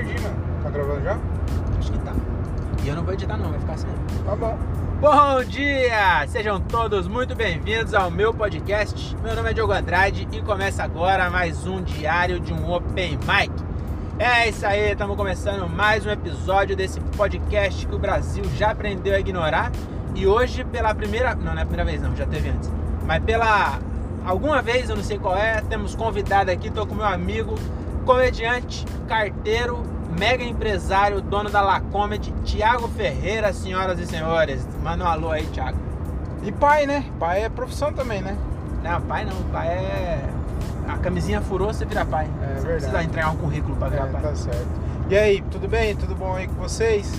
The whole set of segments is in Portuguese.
perdi, mano. Tá gravando já? Acho que tá. E eu não vou editar não, vai ficar assim. Tá bom. Bom dia! Sejam todos muito bem-vindos ao meu podcast. Meu nome é Diogo Andrade e começa agora mais um diário de um Open Mic. É isso aí, estamos começando mais um episódio desse podcast que o Brasil já aprendeu a ignorar. E hoje, pela primeira. Não, não é a primeira vez, não, já teve antes. Mas pela. Alguma vez, eu não sei qual é, temos convidado aqui, tô com meu amigo, comediante, carteiro, mega empresário, dono da La Comedy, Thiago Ferreira, senhoras e senhores. Manda um alô aí, Thiago. E pai, né? Pai é profissão também, né? Não, pai não, pai é. A camisinha furou, você vira pai. É Você verdade. precisa entregar um currículo pra virar É, pai. tá certo. E aí, tudo bem? Tudo bom aí com vocês?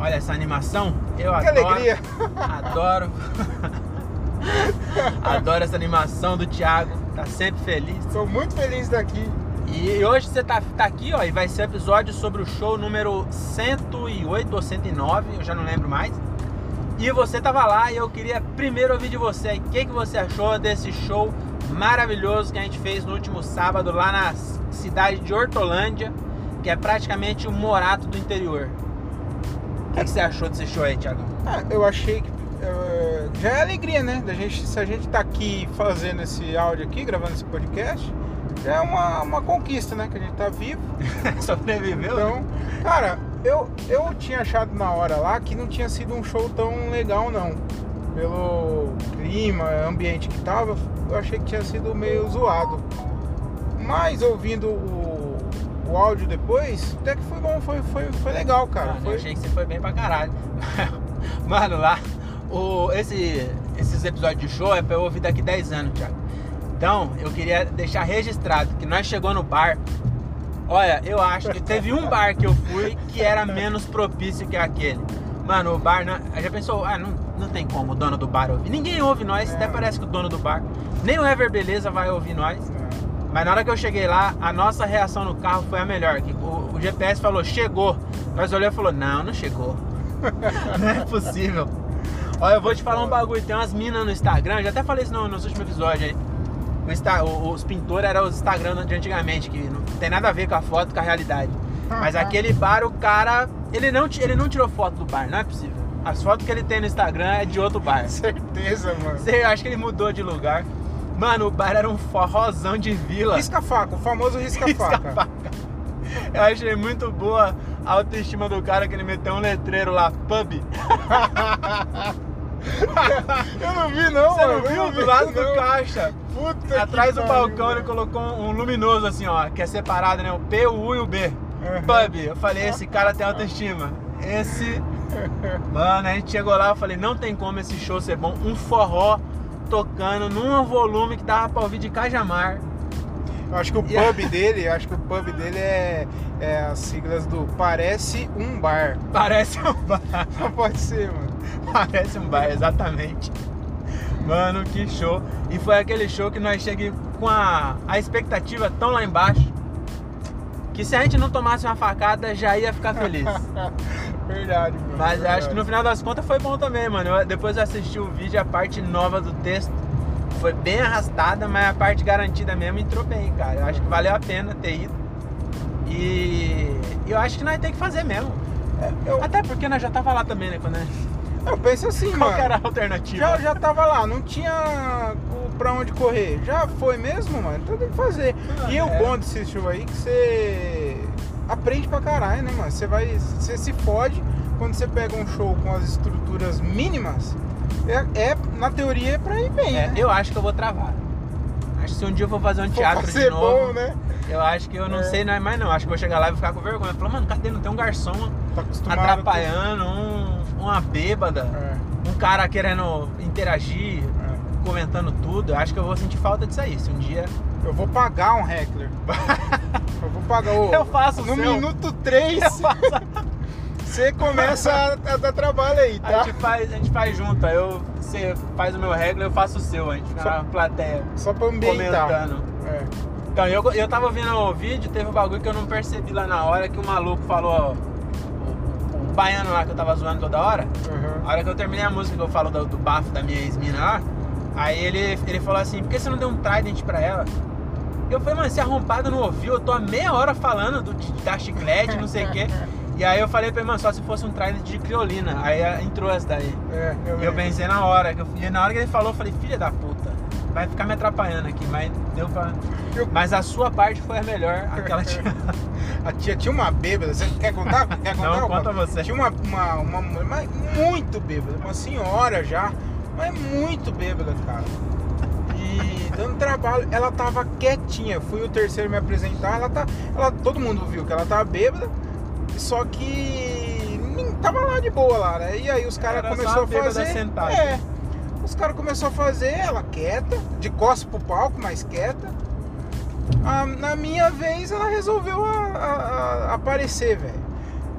Olha essa animação, eu que adoro. alegria! Adoro. adoro essa animação do Thiago, tá sempre feliz. Estou muito feliz daqui. E hoje você tá, tá aqui, ó, e vai ser episódio sobre o show número 108 ou 109, eu já não lembro mais. E você tava lá e eu queria primeiro ouvir de você. O que, que você achou desse show maravilhoso que a gente fez no último sábado lá na cidade de Hortolândia, que é praticamente o Morato do interior. O que, que você achou desse show aí, Thiago? Ah, eu achei que eh, já é alegria, né? Da gente, se a gente tá aqui fazendo esse áudio aqui, gravando esse podcast, é uma, uma conquista, né? Que a gente tá vivo. Sobreviveu? né? Então, cara, eu, eu tinha achado na hora lá que não tinha sido um show tão legal, não. Pelo clima, ambiente que tava, eu achei que tinha sido meio zoado. Mas ouvindo o, o áudio depois, até que foi bom, foi, foi, foi legal, cara. Mano, eu Foi, achei que você foi bem pra caralho. Mano, lá, o, esse, esses episódios de show é pra eu ouvir daqui 10 anos, Thiago. Então, eu queria deixar registrado que nós chegou no bar. Olha, eu acho que teve um bar que eu fui que era menos propício que aquele. Mano, o bar, não, já pensou, ah, não, não tem como o dono do bar ouvir. Ninguém ouve nós, É. até parece que o dono do bar, nem o Ever Beleza vai ouvir nós. Mas na hora que eu cheguei lá, a nossa reação no carro foi a melhor. Que o, o GPS falou, chegou. Nós olhamos e falou, não, não chegou. não é possível. Olha, eu vou te falar um bagulho. Tem umas minas no Instagram, já até falei isso no, nos últimos episódios aí. O Insta- o- os pintores eram os Instagram de antigamente, que não tem nada a ver com a foto, com a realidade. Mas aquele bar, o cara, ele não, ele não tirou foto do bar, não é possível. As fotos que ele tem no Instagram é de outro bar. Certeza, mano. Você acha que ele mudou de lugar? Mano, o bar era um forrozão de vila. Risca-faca, o famoso risca-faca. Eu achei muito boa a autoestima do cara que ele meteu um letreiro lá, pub. eu não vi, não, Você não mano. eu viu? Do lado do não. caixa. Puta Atrás do balcão ele colocou um luminoso assim, ó, que é separado, né? O P, o U e o B. Uhum. Pub. Eu falei, esse cara tem autoestima. Esse. Mano, a gente chegou lá, eu falei, não tem como esse show ser bom. Um forró tocando num volume que dava pra ouvir de Cajamar. Eu acho que o pub dele, eu acho que o pub dele é, é as siglas do Parece um Bar. Parece um bar. Não pode ser, mano. Parece um bar, exatamente. Mano, que show. E foi aquele show que nós chegamos com a, a expectativa tão lá embaixo que se a gente não tomasse uma facada já ia ficar feliz. Verdade, mano. Mas verdade. acho que no final das contas foi bom também, mano. Eu- depois eu assisti o vídeo, a parte nova do texto foi bem arrastada, mas a parte garantida mesmo entrou bem, cara. Eu acho que valeu a pena ter ido. E eu acho que nós tem que fazer mesmo. É, eu, Até porque nós já tava lá também, né? Quando nós- eu penso assim, Qual mano. que era a alternativa? Já, já tava lá, não tinha o- pra onde correr. Já foi mesmo, mano. Então tem que fazer. Ah, e o é. bom desse show aí é que você aprende pra caralho, né, mano? Você vai. Você se fode quando você pega um show com as estruturas mínimas. É, é- na teoria é pra ir bem, É, né? eu acho que eu vou travar. Acho que se um dia eu for fazer um teatro de ser novo, bom, né? eu acho que eu não É. sei não é mais não. Acho que eu vou chegar lá e vou ficar com vergonha. Falar, mano, cadê? Não tem um garçom Tá acostumado. atrapalhando, um, uma bêbada, É, um cara querendo interagir, é. comentando tudo. Eu acho que eu vou sentir falta disso aí. Se um dia. Eu vou pagar um heckler. eu vou pagar o. Eu faço o No seu. minuto 3, você começa a, a dar trabalho aí, A tá? gente faz, a gente faz junto. Aí eu, você faz o meu regra, eu faço o seu. A gente fica Só- na plateia Só pra ambientar. comentando. É. Então, eu, eu tava vendo o vídeo, teve um bagulho que eu não percebi lá na hora, que o maluco falou, ó, baiano lá que eu tava zoando toda hora, Uhum. a hora que eu terminei a música que eu falo do, do bafo da minha ex-mina lá, aí ele, ele falou assim, por que você não deu um trident pra ela? Eu falei, mano, esse arrombado não ouviu, eu tô há meia hora falando do, dar chiclete, não sei o quê. E aí eu falei pra ele, mano, só se fosse um trailer de criolina. Aí eh, entrou essa daí. É, eu, eu pensei na hora, que eu, e na hora que ele falou, eu falei, filha da puta, vai ficar me atrapalhando aqui, mas deu pra. Mas a sua parte foi a melhor, aquela tinha. A tia tinha uma bêbada, você quer contar? Quer contar? Não, conta você. Tinha uma, uma, uma mulher mas muito bêbada, uma senhora já, mas muito bêbada, cara. E dando trabalho, ela tava quietinha. Fui o terceiro me apresentar, ela tá. Ela, todo mundo viu que ela tava bêbada, só que tava lá de boa lá, né? E aí os caras começaram a fazer. sentada. É. Os caras começaram a fazer ela quieta, de costas pro palco, mais quieta. Ah, na minha vez ela resolveu a- a- a- aparecer, velho.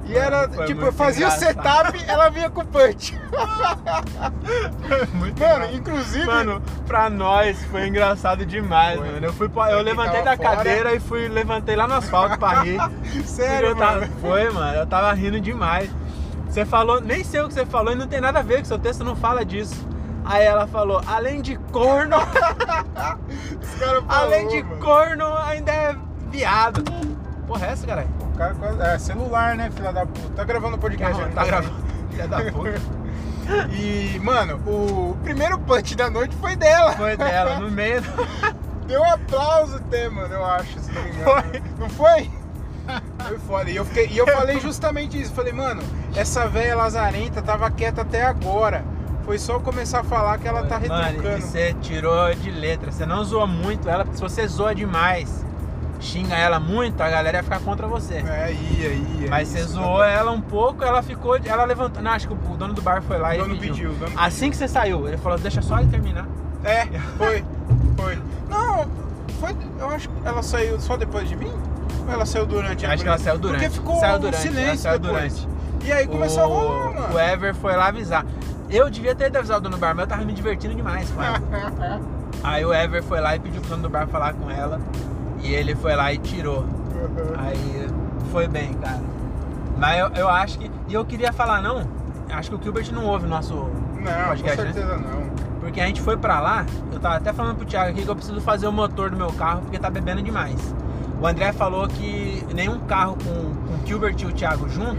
E Mano, era, foi tipo, eu fazia o engraçado. setup, ela vinha com o punch. Muito Mano, engraçado. inclusive. Mano, pra nós foi engraçado demais, Foi. mano. Eu, fui, pra- eu levantei da fora. cadeira e fui levantei lá no asfalto pra rir. sério, eu tava, mano. Foi, mano. Eu tava rindo demais. Você falou, nem sei o que você falou e não tem nada a ver, que seu texto não fala disso. Aí ela falou, além de corno, caras além de falou, mano. corno, ainda é viado. Porra, é essa, caralho? O cara É celular, né, filha da puta? Tá gravando podcast ainda Tá também. gravando. Filha da puta. E, mano, o primeiro punch da noite foi dela. Foi dela, no meio do... Deu um aplauso até, mano, eu acho, se não me engano. Foi. Não foi? Foi foda. E eu, fiquei, e eu falei justamente isso. Falei, mano, essa velha lazarenta tava quieta até agora. Foi só começar a falar que ela tá Mano, retrucando. você tirou de letra. Você não zoa muito ela, porque se você zoa demais, xinga ela muito, a galera ia ficar contra você. É, ia, ia. Mas você zoou ela um pouco, ela ficou. Ela levantou. Não, acho que o dono do bar foi lá O e dono pediu. pediu, o dono Assim que você saiu, ele falou: deixa só ele terminar. É, foi. Foi. Não, foi. Eu acho que ela saiu só depois de mim? Ou ela saiu durante? Acho que ela saiu durante. Porque ficou Saiu durante, silêncio saiu depois. durante. E aí começou o, a rolar, mano. O Ever foi lá avisar. Eu devia ter avisado o dono do bar, mas eu tava me divertindo demais com ela. Aí o Ever foi lá e pediu pro dono do bar falar com ela. E ele foi lá e tirou. Aí foi bem, cara. Mas eu, eu acho que. E eu queria falar, não. Acho que o Gilbert não ouve o nosso Não, podcast, com né? certeza não. Porque a gente foi pra lá, eu tava até falando pro Thiago aqui que eu preciso fazer o motor do meu carro porque tá bebendo demais. O André falou que nenhum carro com, com o Gilbert e o Thiago junto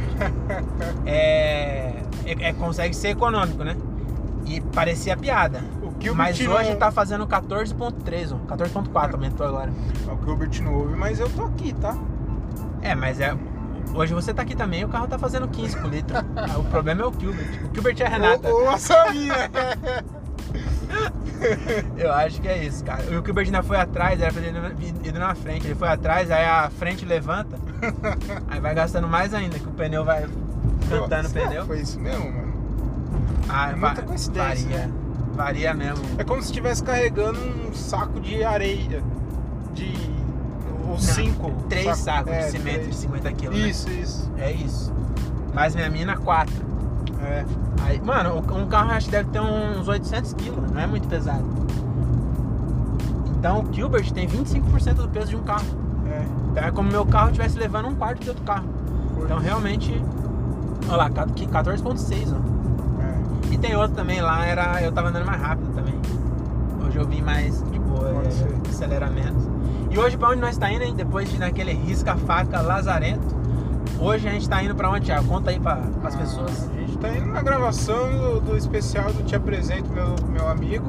é, é- é- consegue ser econômico, né? E parecia piada. Mas hoje tá fazendo 14.3, ó, 14.4 aumentou agora. O Gilbert não ouve, mas eu tô aqui, tá? É, mas é. Hoje você tá aqui também, o carro tá fazendo 15 por litro. O problema é o Gilbert. O Gilbert é a Renata. Ou, a Samira. Eu acho que é isso, cara. O Gilbert ainda foi atrás, era pra ele ir na frente. Ele foi atrás, aí a frente levanta. Aí vai gastando mais ainda, que o pneu vai cantando Será pneu. Foi isso mesmo, mano. Ah, É muita coincidência, Varia. né? Varia mesmo. É como se estivesse carregando um saco de areia. De. Ou cinco. Três saco- sacos é, de cimento três. de 50 quilos. né? Isso, isso. É isso. Mas minha mina, quatro. É. Aí, mano, um carro acho que deve ter uns 800 quilos, não é muito pesado. Então o Gilbert tem 25% do peso de um carro. É. Então é como meu carro estivesse levando um quarto de outro carro. Então realmente. Olha lá, 14.6, ó. É. E tem outro também lá, era, eu tava andando mais rápido também. Hoje eu vim mais de boa, Pode é, ser. acelera menos. E hoje pra onde nós tá indo, hein? Depois de naquele risca-faca lazarento. Hoje a gente tá indo pra onde, Thiago? Conta aí pra, as Ah, pessoas. A gente tá indo na gravação do, do especial do Te Apresento, meu, meu amigo.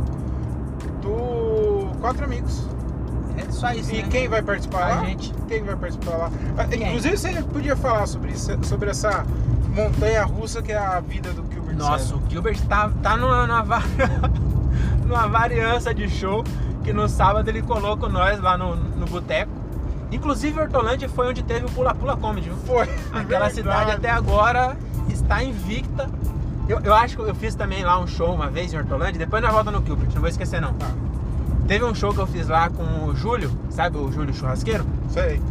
Do Quatro Amigos. É só isso, E né? quem vai participar A lá? gente. Quem vai participar lá? Ah, Quem? Inclusive você podia falar sobre isso, sobre essa montanha russa que é a vida do Gilbert Nossa, César. o Gilbert tá, tá numa, numa, numa variância de show que no sábado ele colocou nós lá no, no boteco. Inclusive Hortolândia foi onde teve o Pula Pula Comedy, viu? Foi. Aquela verdade. cidade até agora está invicta. Eu, eu acho que eu fiz também lá um show uma vez em Hortolândia, depois nós volta no Gilbert, não vou esquecer não. Tá, Teve um show que eu fiz lá com o Júlio, sabe o Júlio Churrasqueiro? sei.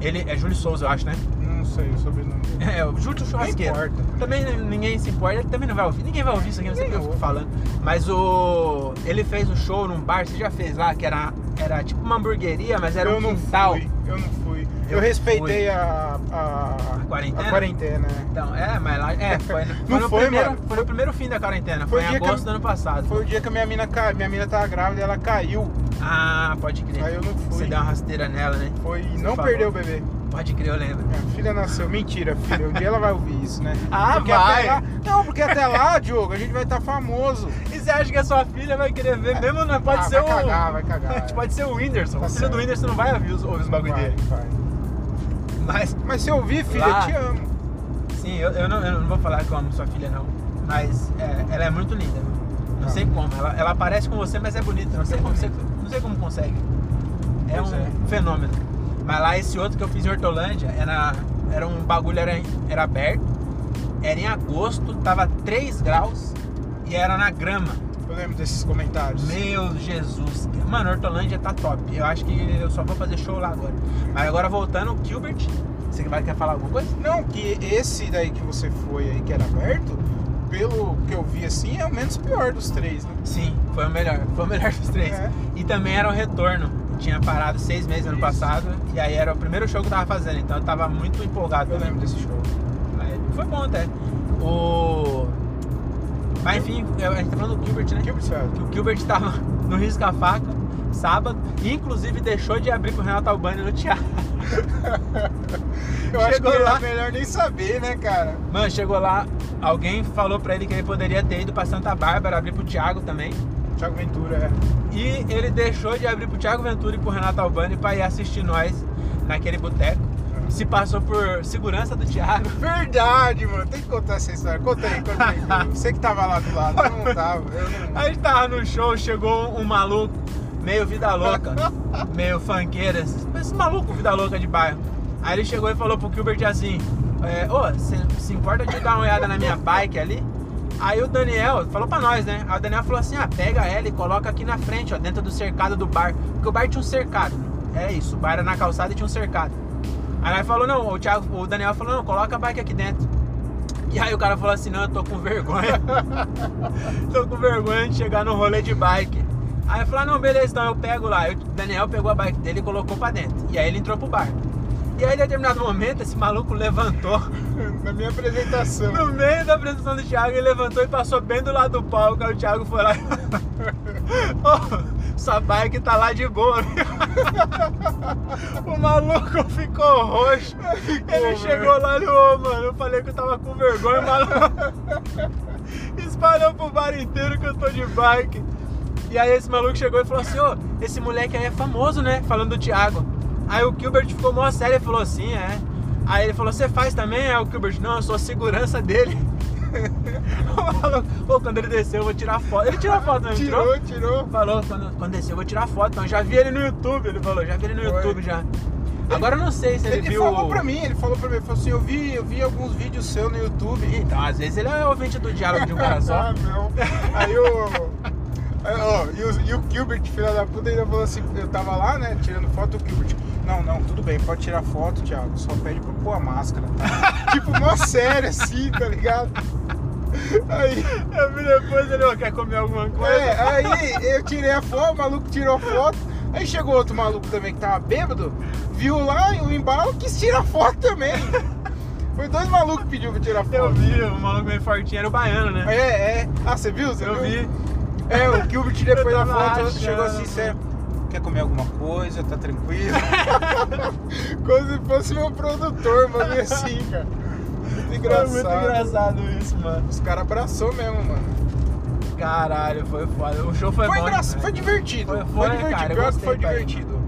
Ele é Júlio Souza, eu acho, né? Sei o sobrenome. É, o Júlio Churrasqueiro. Não importa. Também ninguém se importa, ele também não vai ouvir. Ninguém vai ouvir isso aqui, não sei o que eu fico falando. Mas o. Ele fez um show num bar, você já fez lá, que era, era tipo uma hamburgueria, mas era eu um não quintal. fui, eu não fui. Eu, Eu respeitei a, a, A quarentena? a quarentena, é. Então, é, mas lá. É, foi, foi Não no foi, primeiro, mano. Foi no primeiro fim da quarentena, Foi foi, em agosto eu- do ano passado. Foi o dia que a minha mina, ca- minha mina tava grávida e ela caiu. Ah, pode crer. Aí eu não fui. Você deu uma rasteira nela, né? Foi e não perdeu o bebê. Pode crer, eu lembro. Minha filha nasceu. Mentira, filha. Um dia ela vai ouvir isso, né? Ah, porque vai. Até lá... Não, porque até lá, Diogo, a gente vai estar famoso. E você acha que a sua filha vai querer ver mesmo? Não pode Ah, ser vai o. cagar, vai cagar. pode ser o Whindersson. Tá filho certo. do Whindersson não vai ouvir os, ouvir os bagulho Vai, dele. vai. Mas, Mas se eu ouvir, filha, Lá. eu te amo. sim, eu, eu, não, eu não vou falar que eu amo sua filha, não. Mas é, ela é muito linda. Não Ah. sei como. Ela, ela parece com você, mas é bonita. Não sei como, você, não sei como consegue. É Pois um é. fenômeno. Mas lá esse outro que eu fiz em Hortolândia era, era um bagulho, era, era aberto. Era em agosto, tava 3 graus e era na grama. Eu lembro desses comentários. Meu Jesus. Mano, Hortolândia tá top. Eu acho que eu só vou fazer show lá agora. Mas agora voltando, o Gilbert. Você vai quer falar alguma coisa? Não, que esse daí que você foi aí, que era aberto, pelo que eu vi assim, é o menos pior dos três, né? Sim, foi o melhor. Foi o melhor dos três. É. E também era um retorno. Tinha parado seis meses ano passado. E aí era o primeiro show que eu tava fazendo. Então eu tava muito empolgado. Eu lembro desse show. Foi bom até. O. Mas enfim, a gente tá falando do Gilbert, né? Observa? que o Gilbert tava no risca-faca sábado, e inclusive deixou de abrir pro Renato Albani no teatro. Eu acho que Chegou era lá. melhor nem saber, né, cara? Mano, chegou lá, alguém falou pra ele que ele poderia ter ido pra Santa Bárbara, abrir pro Thiago também. Thiago Ventura, é. E ele deixou de abrir pro Thiago Ventura e pro Renato Albani pra ir assistir nós naquele boteco. Se passou por segurança do Thiago. Verdade, mano. Tem que contar essa história. Conta aí, conta aí. Você que tava lá do lado, eu não tava. Eu não... A gente tava no show, chegou um maluco, meio vida louca, meio funkeiro, esse, maluco vida louca de bairro. Aí ele chegou e falou pro Gilbert assim, é, ô, você se importa de dar uma olhada na minha bike ali? Aí o Daniel falou pra nós, né? Aí o Daniel falou assim, ah, pega ela e coloca aqui na frente, ó, dentro do cercado do bar. Porque o bar tinha um cercado. É isso, o bar era na calçada e tinha um cercado. Aí nós falou, não, o, Thiago, o Daniel falou, não, coloca a bike aqui dentro. E aí o cara falou assim, não, eu tô com vergonha. tô com vergonha de chegar no rolê de bike. Aí eu falei, ah, não, beleza, então eu pego lá. O Daniel pegou a bike dele e colocou pra dentro. E aí ele entrou pro bar. E aí, em determinado momento, esse maluco levantou. Na minha apresentação. No meio da apresentação do Thiago, ele levantou e passou bem do lado do palco. Aí o Thiago foi lá e Ô, sua bike tá lá de boa. o maluco ficou roxo. Ele chegou lá no ô, mano. Eu falei que eu tava com vergonha, o maluco espalhou pro bar inteiro que eu tô de bike. E aí esse maluco chegou e falou assim, ô, esse moleque aí é famoso, né? Falando do Thiago. Aí o Gilbert ficou mó sério e falou assim, é. Aí ele falou, você faz também? Aí o Gilbert, não, eu sou a segurança dele. o pô, quando ele desceu eu vou tirar foto. Ele tirou foto, não tirou? Tirou, tirou. Falou, quando, quando descer eu vou tirar foto. Então já vi ele no YouTube, ele falou, já vi ele no Foi. YouTube já. Agora eu não sei se ele, Ele viu. falou pra mim, ele falou pra mim, ele falou assim, eu vi, eu vi alguns vídeos seus no YouTube. Então, às vezes ele é ouvinte do diálogo de um cara só. Ah, não. Aí o. ó, e, o, e o Gilbert, filho da puta, ainda falou assim: eu tava lá, né, tirando foto, o Gilbert. Não, não, tudo bem, pode tirar foto, Thiago. Só pede pra pôr a máscara, tá? tipo, mó sério assim, tá ligado? Aí, depois ele, ó, quer comer alguma coisa? é, aí eu tirei a foto, o maluco tirou foto. Aí chegou outro maluco também que tava bêbado, viu lá o embalo, quis tirar foto também. Foi dois malucos que pediu pra tirar foto. Eu vi, o maluco meio fortinho era o baiano, né? É, é. Ah, você viu? Você Eu viu? vi. É, o Gilbert depois da foto achando, chegou assim, mano. sério. Quer comer alguma coisa? Tá tranquilo? Como se fosse meu produtor, mano, assim, cara. Muito engraçado. Foi muito engraçado isso, mano. Os caras abraçou mesmo, mano. Caralho, foi foda. O show foi, Foi, bom. engraçado, demais. foi divertido. Foi- Foi, foi, divertido. cara, Pior que gostei, foi pai. divertido.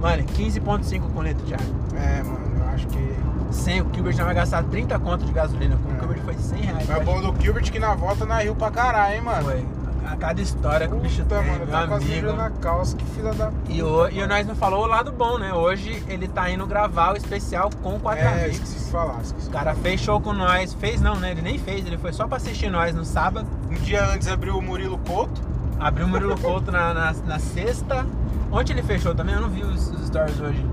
Mano, 15.5 com litro, Thiago. É, mano, eu acho que. Sem o Gilbert já vai gastar 30 conto de gasolina. Com o É. Gilbert foi 100 reais. É eu bom do Gilbert que na volta na Rio pra caralho, hein, mano. Foi. A cada história que o bicho Puta, tem, mano, meu tá amigo. na calça, que filha da. E, o, e nós não falou o lado bom, né? Hoje ele tá indo gravar o especial com quatro É, amigos. esqueci de falar. Esqueci O cara fez show com nós. Fez não, né? Ele nem fez, ele foi só pra assistir nós no sábado. Um dia antes abriu o Murilo Couto. Abriu o Murilo Couto na, na, na sexta. Ontem ele fechou também, eu não vi os, os stories hoje.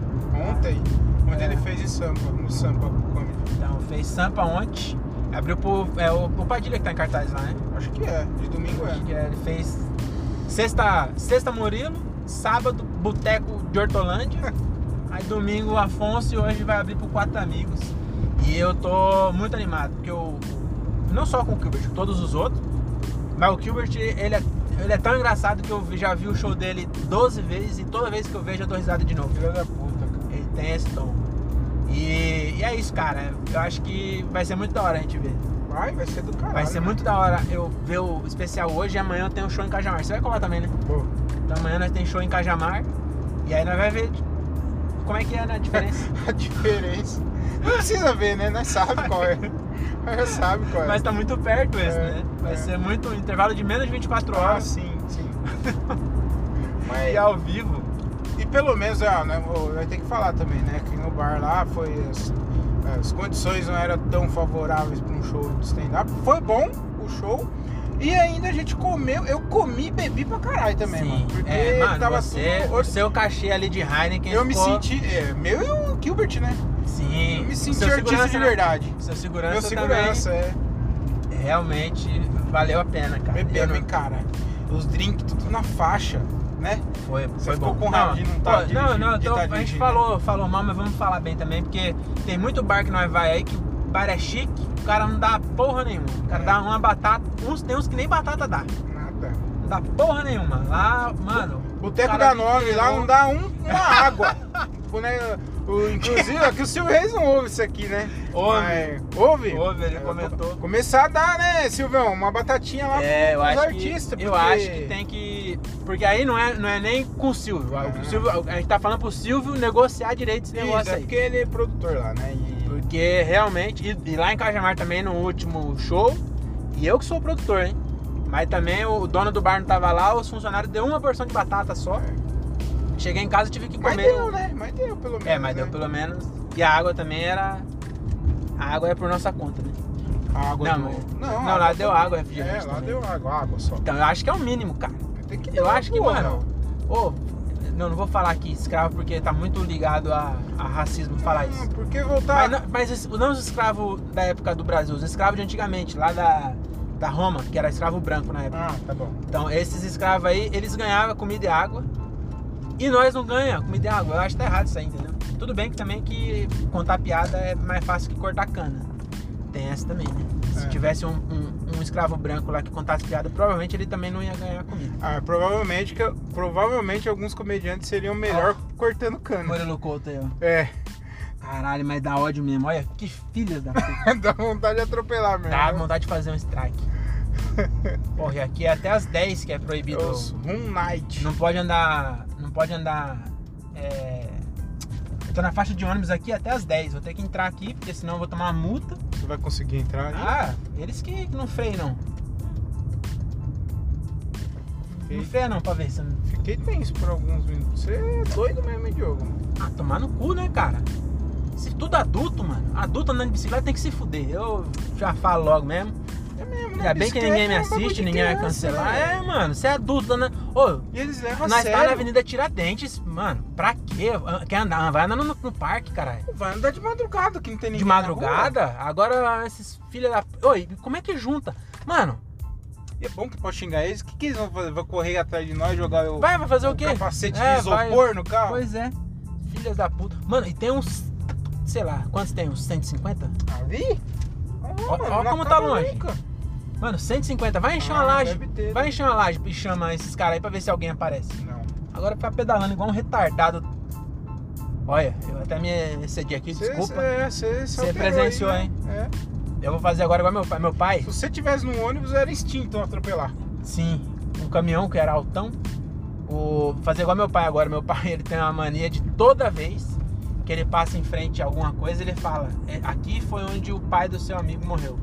Ontem, onde É. ele fez em Sampa, no Sampa Comedy. Então, fez Sampa ontem. Abriu pro. É o, o Padilha que tá em cartaz lá, né? Acho que é, de domingo Acho é. que é, ele fez sexta, sexta Murilo, sábado Boteco de Hortolândia, aí domingo Afonso e hoje vai abrir pro Quatro Amigos. E eu tô muito animado, porque eu. Não só com o Gilbert, com todos os outros. Mas o Gilbert, ele é, Ele é tão engraçado que eu já vi o show dele 12 vezes e toda vez que eu vejo eu dou risada de novo. Filha da puta, cara. Ele tem esse tom. E, e é isso, cara. Eu acho que vai ser muito da hora a gente ver. Vai, vai ser do caralho. Vai ser muito da hora eu ver o especial hoje e amanhã tem um show em Cajamar. Você vai colar também, né? Pô, Então amanhã nós tem show em Cajamar e aí nós vai ver como é que é né, a diferença. a diferença. Não precisa ver, né? Nós sabe qual é. Nós sabe qual é. Mas tá muito perto esse, É, né? Vai é. ser muito um intervalo de menos de 24 Ah, horas sim, sim. e Mas, ao vivo. Pelo menos, ah, né, vai ter que falar também, né? Que no bar lá foi. As, as condições não eram tão favoráveis para um show de stand-up. Foi bom o show. E ainda a gente comeu, eu comi e bebi pra caralho também, Sim. mano. Porque é, mano, tava você, tudo. o seu cachê ali de Heineken Eu me ficou- senti. É, meu e o Gilbert, né? Sim. Eu me senti artista de né? verdade. Seu segurança, Meu segurança, é. também realmente valeu a pena, cara. Bebendo, não- hein, cara. Os drinks tudo na faixa, né? Foi, Você foi bom. com raiva de não tá pô, Não, não, tô- tá a gente falou, falou mal, mas vamos falar bem também, porque tem muito bar que nós vai aí que o bar é chique, o cara não dá porra nenhuma. O cara É. dá uma batata, uns, tem uns que nem batata dá. Nada. Não dá porra nenhuma. Lá, mano. Boteco da Nove lá não dá um, uma água. O- inclusive, aqui o Silvio Reis não ouve isso aqui, né? Ouve. Mas- ouve? Ouve, ele É, comentou. Começar a dar, né, Silvão, uma batatinha lá É, eu acho, artistas. que, eu porque- acho que tem que. Porque aí não é, não é nem com o Silvio. Ah. O Silvio- A gente tá falando pro Silvio negociar direito esse Isso, negócio é aí. porque ele é produtor lá, né? E... Porque realmente, e, e lá em Cajamar também no último show, e eu que sou o produtor, hein? Mas também o dono do bar não tava lá, os funcionários deu uma porção de batata só. Cheguei em casa e tive que Mas comer. deu, né? Mas deu, pelo menos. É, mas né? deu pelo menos. E a água também era. A água é por nossa conta, né? A água Não, mas- Não, não, lá deu também. água, refrigerante É, lá também. deu água, água só. Então eu acho que é o mínimo, cara. Tem que Eu acho que, porra. mano. Ô, não, não vou falar aqui escravo porque tá muito ligado a, a racismo falar Não, isso. porque voltar... Mas, não, mas não os escravos da época do Brasil, os escravos de antigamente, lá da, da Roma, que era escravo branco na época. Ah, tá bom. Então, esses escravos aí, eles ganhavam comida e água. E nós não ganhamos comida e água. Eu acho que tá errado isso aí, entendeu? Tudo bem que também que contar piada é mais fácil que cortar cana. Tem essa também, né? Se É. tivesse um, um- um escravo branco lá que contasse piada, provavelmente ele também não ia ganhar comida. Ah, provavelmente, que, provavelmente alguns comediantes seriam melhor cortando cana. Murilo Couto aí, ó. É, Caralho, mas dá ódio mesmo. Olha, que filha da puta. dá vontade de atropelar mesmo. Dá vontade de fazer um strike. Porra, e aqui é até as 10 que é proibido. Os Room Night. Não pode andar. Não pode andar. É... Eu tô na faixa de ônibus aqui até as 10. Vou ter que entrar aqui, porque senão eu vou tomar uma multa. Você vai conseguir entrar ali? Ah, eles que não freiam. Fiquei, Não freia não pra ver se não. fiquei tenso por alguns minutos. Você é doido mesmo, hein, Diogo? Ah, tomar no cu, né, cara? Se tudo adulto, mano. Adulto andando de bicicleta tem que se fuder. Eu já falo logo mesmo. Ainda bem que ninguém me é assiste, ninguém vai cancelar. né? É, mano, você é adulto andando. Ô, E eles levam a nós sério. tá na Avenida Tiradentes, mano. Pra quê? Quer andar? Vai andando no, no parque, caralho. Vai andar de madrugada, que não tem ninguém De na madrugada? Agora esses filhos da. Oi, como é que junta? Mano. E é bom que pode xingar eles. O que, que eles vão fazer? Vão correr atrás de nós, jogar o, vai, vai fazer o quê? capacete É, de isopor no carro? Pois é. Filhas da puta. Mano, e tem uns. Sei lá, quantos tem? Uns 150? Ali? Ah, não como tá longe. nunca. Mano, 150. Vai encher Ah, uma laje. ter, Vai né? encher uma laje e chama esses caras aí pra ver se alguém aparece. Não. Agora ficar pedalando igual um retardado. Olha, eu até me excedi aqui, Cê- desculpa. É, você Você presenciou, hein? É. Eu vou fazer agora igual meu pai. Meu pai, Se você tivesse no ônibus, era instinto atropelar. sim, um caminhão que era altão. O, fazer igual meu pai agora. Meu pai ele tem uma mania de toda vez que ele passa em frente a alguma coisa, ele fala: "É, aqui foi onde o pai do seu amigo morreu.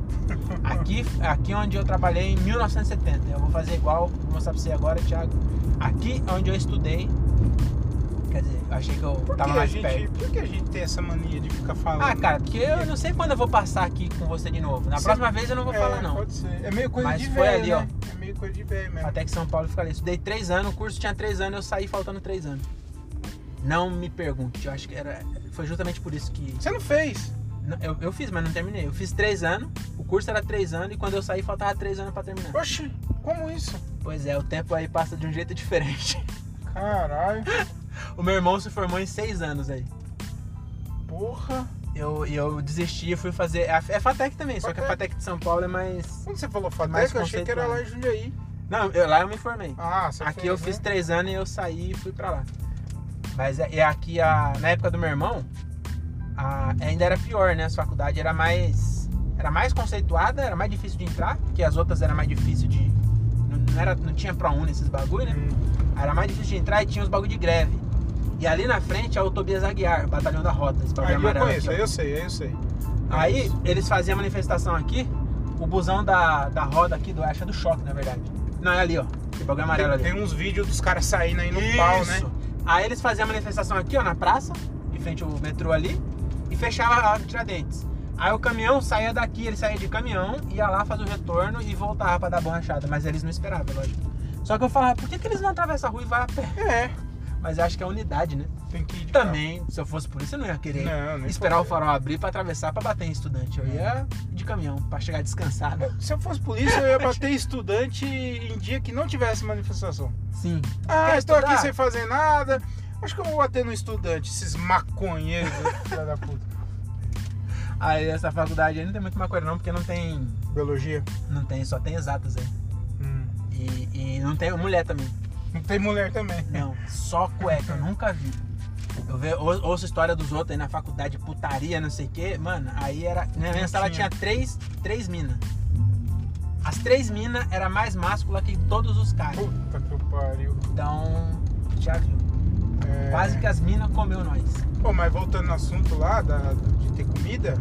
Aqui, aqui onde eu trabalhei em 1970. Eu vou fazer igual, vou mostrar pra você agora, Thiago. Aqui onde eu estudei. Quer dizer, eu achei que eu Por que, tava mais gente, perto. por que a gente tem essa mania de ficar falando? Ah, cara, porque eu não sei quando eu vou passar aqui com você de novo. Na Você- próxima vez eu não vou É, falar, não. Pode ser. É meio coisa Mas de foi velho, ali, né? É meio coisa de velho mesmo. Até que São Paulo fica ali. Estudei três anos, o curso tinha três anos, eu saí faltando três anos. Não me pergunte, eu acho que era. Foi justamente por isso que. Você não fez? Eu, eu fiz, mas não terminei. Eu fiz três anos, o curso era três anos e quando eu saí faltava três anos pra terminar. Oxi, como isso? Pois é, o tempo aí passa de um jeito diferente. Caralho, O meu irmão se formou em seis anos aí. porra. Eu, eu desisti e fui fazer. É, é Fatec também, só que a Fatec. Fatec de São Paulo é mais. Quando você falou mais Fatec, eu achei que era lá em Jundiaí. Não, eu- lá eu me formei. Ah, você aqui eu né? fiz três anos e eu saí e fui pra lá. Mas é, é aqui, a, na época do meu irmão, a- ainda era pior, né? As faculdades era mais. Era mais conceituada, era mais difícil de entrar, porque as outras era mais difícil de. Não, não era, não tinha ProUni esses bagulho, né? Hum. Aí Era mais difícil de entrar e tinha os bagulho de greve. E ali na frente é o Tobias Aguiar, batalhão da rota, esse bagulho Aí eu amarelo conheço, aqui, aí eu sei, aí eu sei. Aí eles faziam a manifestação aqui, o busão da, da roda aqui, do, é do choque, na verdade. Não, é ali, ó. Esse bagulho amarelo Tem, ali. tem uns vídeos dos caras saindo aí no pau, né? Aí eles faziam a manifestação aqui, ó, na praça, em frente ao metrô ali, e fechava a Tiradentes. Aí o caminhão saía daqui, ele saía de caminhão, ia lá, fazia o retorno e voltava pra dar borrachada. Mas eles não esperavam, lógico. Só que eu falava, por que, que eles não atravessam a rua e vai a pé? É, Mas eu acho que é unidade, né? tem que ir de carro. Também, se eu fosse por isso, eu não ia querer Não, esperar o farol abrir pra atravessar pra bater em estudante. Eu ia de caminhão, pra chegar descansado. Se eu fosse polícia, eu ia bater estudante em dia que não tivesse manifestação. Sim. Ah, Quer estou aqui estudar? sem fazer nada. Acho que eu vou bater no estudante, esses maconheiros, filha da puta. Aí essa faculdade aí não tem muito maconha não, porque não tem. Biologia. Não tem, só tem exatas aí. Hum. E, e não tem mulher também. Não tem mulher também. Não, só cueca, eu nunca vi. Eu ve, ou- ouço história dos outros aí na faculdade, putaria, não sei o quê. Mano, aí era. Na minha sala tinha. tinha três, três minas. As três minas era mais máscula que todos os caras. Puta que pariu. Então, já viu. É... Quase que as minas comeu nós. Pô, mas voltando no assunto lá da, de ter comida,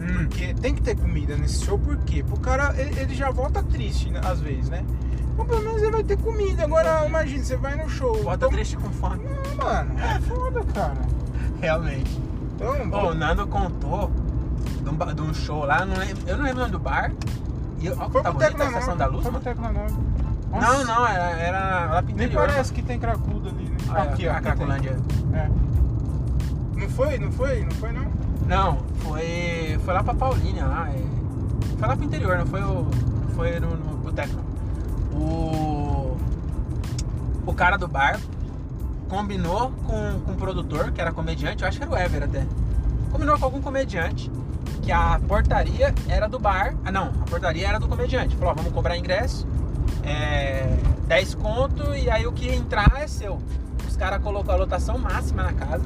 Hum. porque tem que ter comida nesse show, por quê? Pro cara, ele, ele já volta triste, né, às vezes, né? Então pelo menos ele vai ter comida. Agora, imagina, você vai no show. Bota então, triste com fome. Não, mano, é foda, cara. Realmente. Então, Ô, o Nando contou de um, de um show lá, eu não lembro, eu não lembro o nome do bar. E ó, foi tá bonita a estação da luz, Foi. Tecno Nove. Não, não, era, era lá pro Nem interior. parece que tem cracudo ali, né? mano. aqui, a, ó. a aqui tem. Cracolândia. É. Não foi? Não foi? Não foi, não? Não, foi, foi lá pra Paulínia, lá. é. Foi lá pro interior, não foi, o, não foi no, no boteco. não. O, o cara do bar combinou com, com o produtor, que era comediante, eu acho que era o Ever até. Combinou com algum comediante que a portaria era do bar. Ah, não, a portaria era do comediante. Falou: ó, vamos cobrar ingresso, é, 10 conto, e aí o que entrar é seu. Os caras colocou a lotação máxima na casa.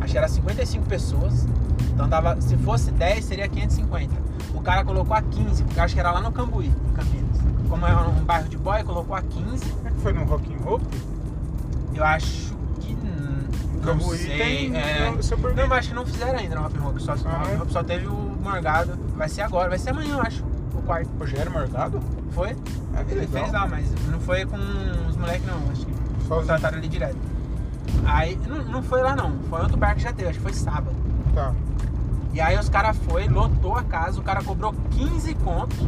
Acho que era 55 pessoas. Então dava, se fosse 10, seria 550. O cara colocou a 15, porque eu acho que era lá no Cambuí, em Campinas. Como é um bairro de boy, colocou a 15. Como é que foi no Rock and Roll? Eu acho Não sei. tem é... Não, mas acho que não fizeram ainda no Hop. Só, Ah, é? Só teve o Morgado. Vai ser agora, vai ser amanhã, eu acho. O quarto. Rogério Morgado? Foi? Que Ele legal. fez lá, mas não foi com os moleques não. Acho que Sozinho. contrataram ali direto. Aí, não, não foi lá não. Foi outro bar que já teve, acho que foi sábado. Tá. E aí os caras foi, lotou a casa, o cara cobrou 15 contos.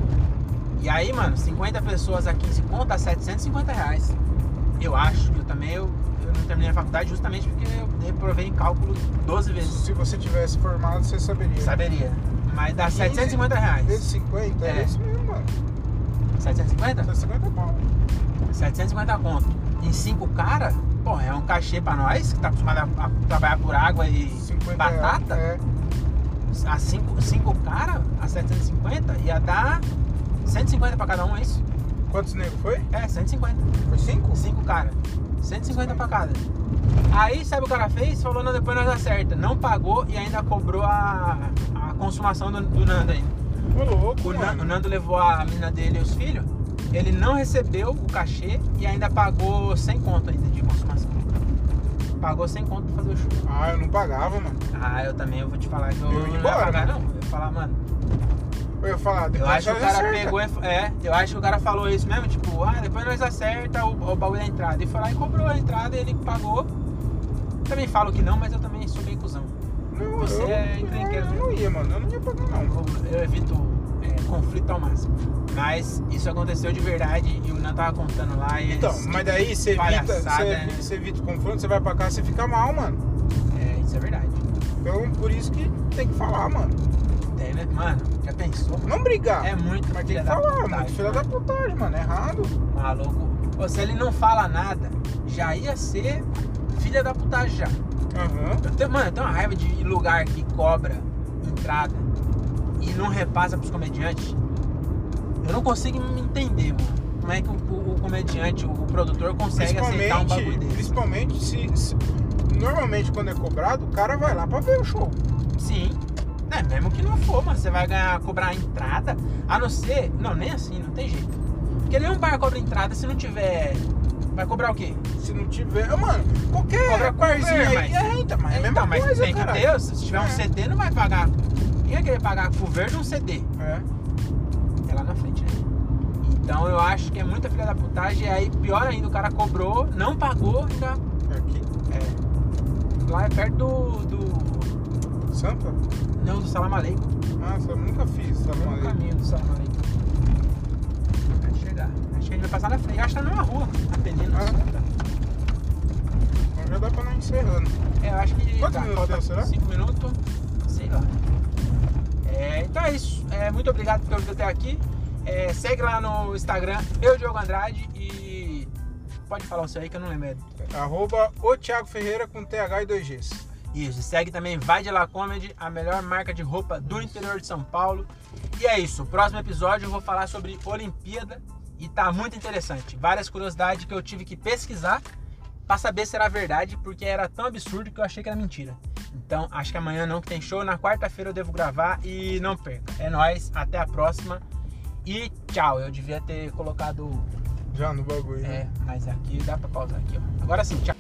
E aí, mano, 50 pessoas a 15 contos dá 750 reais. Eu acho, eu também eu, terminei a faculdade justamente porque eu reprovei em cálculo 12 vezes. Se você tivesse formado, você saberia. Saberia. Mas dá 15 750 reais. Vezes 50, é, É. isso mesmo, mano. 750? 150 pau. 750 conto. Em 5 caras, pô, é um cachê pra nós que tá acostumado a, a trabalhar por água e 50 batata. É. A 5 cinco caras, a 750, ia dar 150 pra cada um, é isso? Quantos negros foi? É, 150. Foi 5? 5 caras. 150 pra cada. Aí, sabe o que o cara fez? Falou, não, depois nós acerta. Não pagou e ainda cobrou a, a consumação do, do Nando ainda. Ô louco, O, Nan- mano. o Nando levou a mina dele e os filhos. Ele não recebeu o cachê e ainda pagou 100 conto ainda de consumação. Pagou 100 conto pra fazer o show. Ah, eu não pagava, mano. Ah, eu também, eu vou te falar que eu, Eu não ia pagar não. Eu ia falar, mano, Eu ia falar, eu depois acho que o cara acerta. pegou e... É, eu acho que o cara falou isso mesmo, tipo, ah, depois nós acerta o, o bagulho da entrada. E foi lá e cobrou a entrada e ele pagou. Também falo que não, mas eu também sou bem cuzão. Não, Você eu, é encrenqueiro eu não ia, mano. Eu não ia pagar, não. Eu, eu evito é, conflito ao máximo. Mas isso aconteceu de verdade e o Nan tava contando lá e Então, eles, mas tipo, daí você evita, você, né? você evita o confronto, você vai pra cá, você fica mal, mano. É, isso é verdade. Então, por isso que tem que falar, mano. Né? Mano, já pensou? Não brigar. É muito mas tem que falar, putagem, mano. Filha da putagem, mano. É errado. Maluco. Pô, se ele não fala nada, já ia ser filha da putagem já. Aham. Eu tenho, mano, eu tenho uma raiva de lugar que cobra entrada e não repassa pros comediantes. Eu não consigo me entender, mano. como é que o, o- o comediante, o, produtor consegue aceitar um bagulho desse. principalmente se, se- Normalmente quando é cobrado, o cara vai lá pra ver o show. Sim. É, mesmo que não for, mas você vai ganhar, cobrar a entrada, a não ser. Não, nem assim, não tem jeito. Porque nenhum bar cobra entrada se não tiver. Vai cobrar o quê? Se não tiver. Mano, qualquer Cobra barzinho cover, aí. mas- É, então, mas é a mesma então, mas coisa, tem que ter. Se tiver um É. CD, não vai pagar. Quem ia querer pagar cover um CD? É. É lá na frente, né? Então eu acho que é muita filha da putagem. E aí, pior ainda, o cara cobrou, não pagou, ainda. Aqui. É. Lá é perto do. do Sampa? Não, do Salam Aleikum. Nossa, eu nunca fiz. Tá No bom mesmo caminho do Salam Aleikum. Vai chegar. Acho que a gente vai passar na frente. Acho que tá na rua, atendendo. Ah. Então já dá pra não encerrando. É, eu acho que. Quantos tá, minutos deu, será? Cinco minutos, sei lá. É, então é isso. É, muito obrigado por ter ouvido até aqui. É, segue lá no Instagram, eu, Diogo Andrade, e pode falar o seu aí que eu não lembro. Arroba o Thiago Ferreira com TH e 2Gs. Isso, segue também Vai de La Comedy, a melhor marca de roupa do interior de São Paulo. E é isso, o próximo episódio eu vou falar sobre Olimpíada e tá muito interessante. Várias curiosidades que eu tive que pesquisar pra saber se era verdade, porque era tão absurdo que eu achei que era mentira. Então, acho que amanhã não que tem show, na quarta-feira eu devo gravar e não perca. É nóis, até a próxima e tchau. Eu devia ter colocado Já no bagulho. né? é, mas aqui dá pra pausar aqui, ó. Agora sim, tchau.